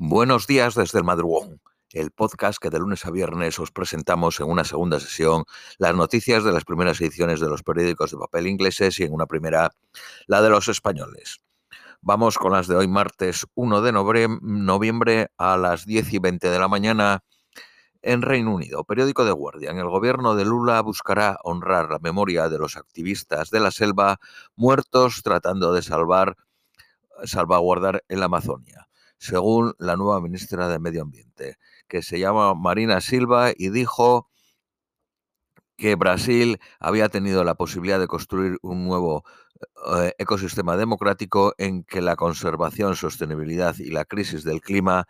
Buenos días desde el madrugón, el podcast que de lunes a viernes os presentamos en una segunda sesión las noticias de las primeras ediciones de los periódicos de papel ingleses y en una primera la de los españoles. Vamos con las de hoy martes 1 de noviembre a las 10 y 20 de la mañana en Reino Unido. Periódico de Guardian. El gobierno de Lula buscará honrar la memoria de los activistas de la selva muertos tratando de salvar salvaguardar el Amazonia según la nueva ministra de Medio Ambiente, que se llama Marina Silva y dijo que Brasil había tenido la posibilidad de construir un nuevo eh, ecosistema democrático en que la conservación, sostenibilidad y la crisis del clima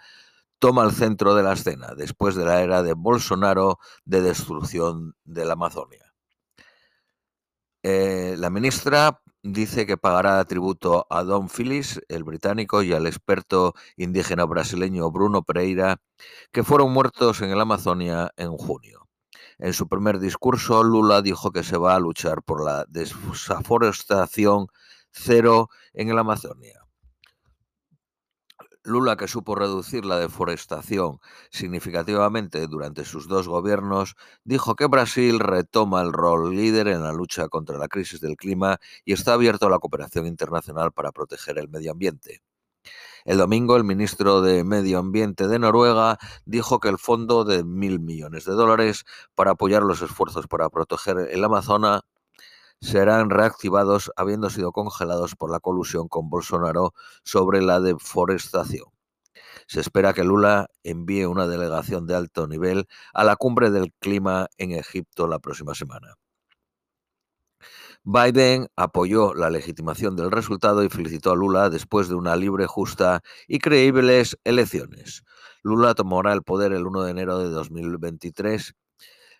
toma el centro de la escena después de la era de Bolsonaro de destrucción de la Amazonia. Eh, la ministra dice que pagará tributo a Don Phillips, el británico, y al experto indígena brasileño Bruno Pereira, que fueron muertos en el Amazonia en junio. En su primer discurso, Lula dijo que se va a luchar por la deforestación cero en el Amazonia. Lula, que supo reducir la deforestación significativamente durante sus dos gobiernos, dijo que Brasil retoma el rol líder en la lucha contra la crisis del clima y está abierto a la cooperación internacional para proteger el medio ambiente. El domingo, el ministro de Medio Ambiente de Noruega dijo que el fondo de mil millones de dólares para apoyar los esfuerzos para proteger el Amazonas serán reactivados habiendo sido congelados por la colusión con Bolsonaro sobre la deforestación. Se espera que Lula envíe una delegación de alto nivel a la cumbre del clima en Egipto la próxima semana. Biden apoyó la legitimación del resultado y felicitó a Lula después de una libre, justa y creíbles elecciones. Lula tomará el poder el 1 de enero de 2023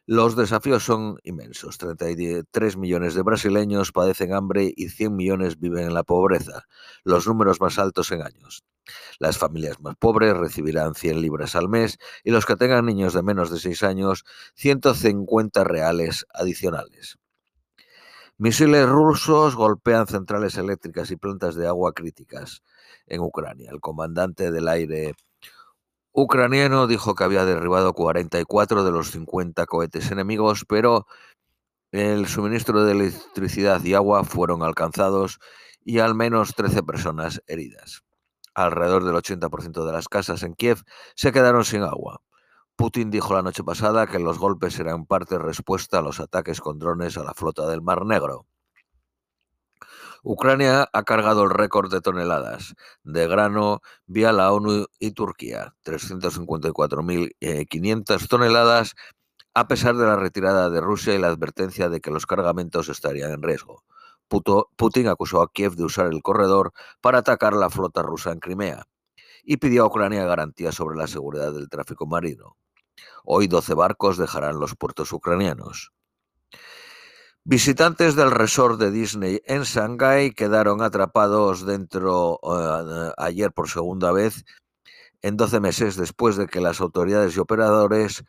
los desafíos son inmensos. 33 millones de brasileños padecen hambre y 100 millones viven en la pobreza, los números más altos en años. Las familias más pobres recibirán 100 libras al mes y los que tengan niños de menos de 6 años 150 reales adicionales. Misiles rusos golpean centrales eléctricas y plantas de agua críticas en Ucrania. El comandante del aire ucraniano dijo que había derribado 44 de los 50 cohetes enemigos, pero el suministro de electricidad y agua fueron alcanzados y al menos 13 personas heridas. Alrededor del 80% de las casas en Kiev se quedaron sin agua. Putin dijo la noche pasada que los golpes eran parte respuesta a los ataques con drones a la flota del Mar Negro. Ucrania ha cargado el récord de toneladas de grano vía la ONU y Turquía, 354.500 eh, toneladas, a pesar de la retirada de Rusia y la advertencia de que los cargamentos estarían en riesgo. Putin acusó a Kiev de usar el corredor para atacar la flota rusa en Crimea y pidió a Ucrania garantías sobre la seguridad del tráfico marino. Hoy 12 barcos dejarán los puertos ucranianos. Visitantes del resort de Disney en Shanghái quedaron atrapados dentro eh, ayer por segunda vez en 12 meses después de que las autoridades y operadores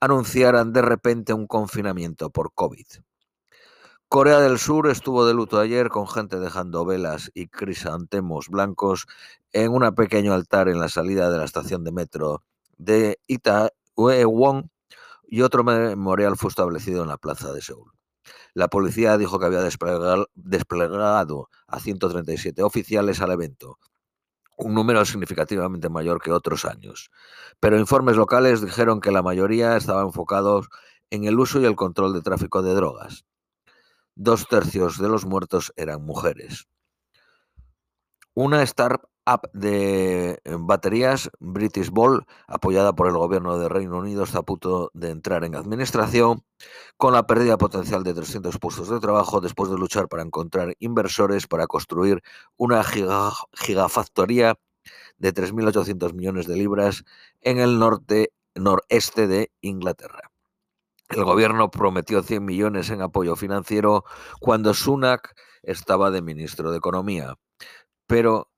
anunciaran de repente un confinamiento por COVID. Corea del Sur estuvo de luto ayer con gente dejando velas y crisantemos blancos en un pequeño altar en la salida de la estación de metro de Itaewon y otro memorial fue establecido en la plaza de Seúl. La policía dijo que había desplegado a 137 oficiales al evento, un número significativamente mayor que otros años. Pero informes locales dijeron que la mayoría estaban enfocados en el uso y el control de tráfico de drogas. Dos tercios de los muertos eran mujeres. Una startup app de eh, baterías British Ball, apoyada por el gobierno de Reino Unido, está a punto de entrar en administración con la pérdida potencial de 300 puestos de trabajo después de luchar para encontrar inversores para construir una gigafactoría de 3.800 millones de libras en el norte noreste de Inglaterra. El gobierno prometió 100 millones en apoyo financiero cuando Sunak estaba de ministro de Economía, pero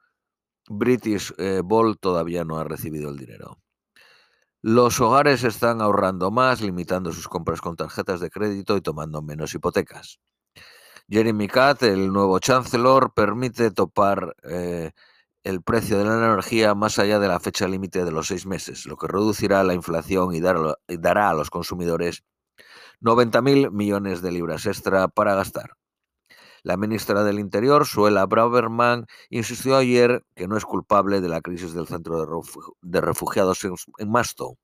British eh, Ball todavía no ha recibido el dinero. Los hogares están ahorrando más, limitando sus compras con tarjetas de crédito y tomando menos hipotecas. Jeremy Catt, el nuevo chancellor, permite topar eh, el precio de la energía más allá de la fecha límite de los seis meses, lo que reducirá la inflación y, dará a los consumidores 90.000 millones de libras extra para gastar. La ministra del Interior, Suela Braverman, insistió ayer que no es culpable de la crisis del centro de refugiados en Maston,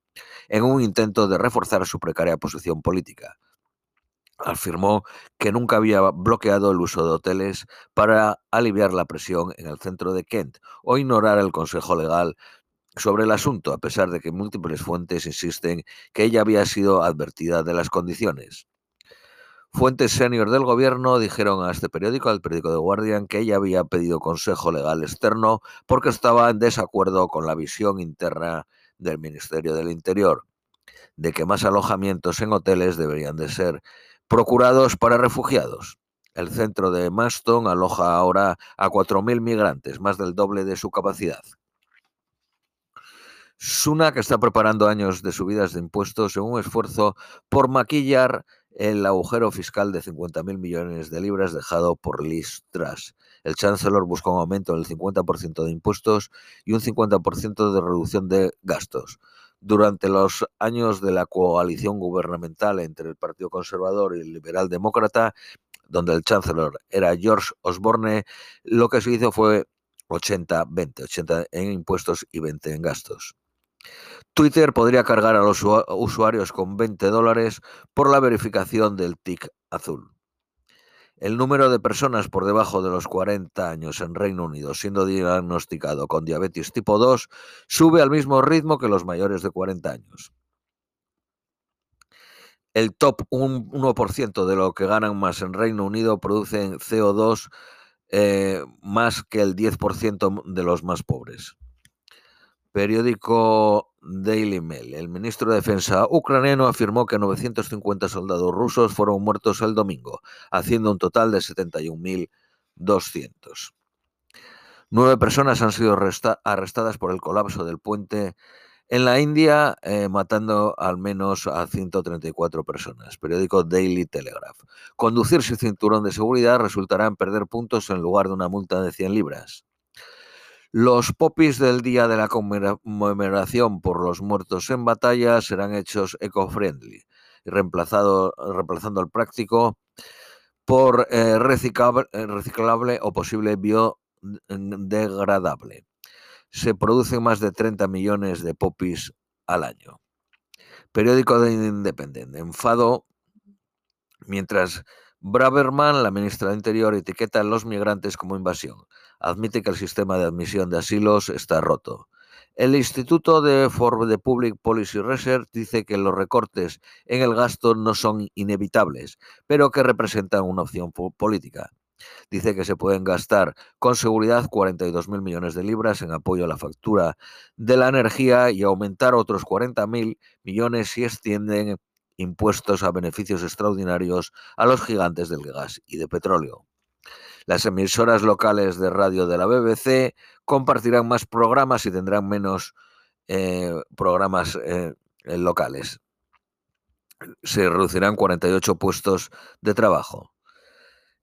en un intento de reforzar su precaria posición política afirmó que nunca había bloqueado el uso de hoteles para aliviar la presión en el centro de Kent o ignorar el consejo legal sobre el asunto, a pesar de que múltiples fuentes insisten que ella había sido advertida de las condiciones. Fuentes senior del gobierno dijeron a este periódico, al periódico The Guardian, que ella había pedido consejo legal externo porque estaba en desacuerdo con la visión interna del Ministerio del Interior, de que más alojamientos en hoteles deberían de ser procurados para refugiados. El centro de Maston aloja ahora a 4.000 migrantes, más del doble de su capacidad. Sunak está preparando años de subidas de impuestos en un esfuerzo por maquillar el agujero fiscal de 50.000 millones de libras dejado por Liz Truss. El chancellor busca un aumento del 50% de impuestos y un 50% de reducción de gastos durante los años de la coalición gubernamental entre el Partido Conservador y el Liberal Demócrata, donde el chancellor era George Osborne, lo que se hizo fue 80-20, 80 en impuestos y 20 en gastos. Twitter podría cargar a los usuarios con 20 dólares por la verificación del TIC azul. El número de personas por debajo de los 40 años en Reino Unido siendo diagnosticado con diabetes tipo 2 sube al mismo ritmo que los mayores de 40 años. El top 1% de lo que ganan más en Reino Unido producen CO2 eh, más que el 10% de los más pobres. Periódico Daily Mail. El ministro de Defensa ucraniano afirmó que 950 soldados rusos fueron muertos el domingo, haciendo un total de 71.200. Nueve personas han sido arrestadas por el colapso del puente en la India, eh, matando al menos a 134 personas. Periódico Daily Telegraph. Conducir sin cinturón de seguridad resultará en perder puntos en lugar de una multa de 100 libras. Los popis del día de la conmemoración por los muertos en batalla serán hechos eco-friendly, reemplazando el práctico por eh, eh, reciclable, o posible biodegradable. Se producen más de 30 millones de popis al año. Periódico de Independiente. Enfado mientras Braverman, la ministra de Interior, etiqueta a los migrantes como invasión. Admite que el sistema de admisión de asilos está roto. El Instituto de, de Public Policy Research dice que los recortes en el gasto no son inevitables, pero que representan una opción política. Dice que se pueden gastar con seguridad 42.000 millones de libras en apoyo a la factura de la energía y aumentar otros 40.000 millones si extienden impuestos a beneficios extraordinarios a los gigantes del gas y de petróleo. Las emisoras locales de radio de la BBC compartirán más programas y tendrán menos eh, programas eh, locales. Se reducirán 48 puestos de trabajo.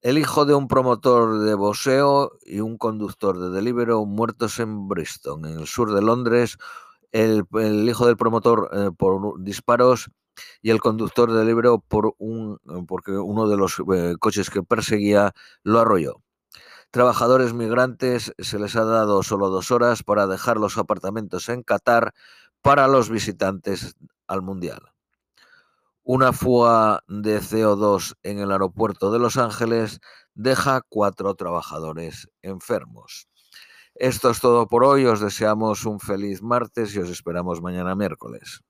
El hijo de un promotor de boxeo y un conductor de Deliveroo muertos en Bristol, en el sur de Londres. El, hijo del promotor eh, por disparos y el conductor del libro por un, porque uno de los eh, coches que perseguía lo arrolló. Trabajadores migrantes se les ha dado solo dos horas para dejar los apartamentos en Qatar para los visitantes al Mundial. Una fuga de CO2 en el aeropuerto de Los Ángeles deja cuatro trabajadores enfermos. Esto es todo por hoy. Os deseamos un feliz martes y os esperamos mañana miércoles.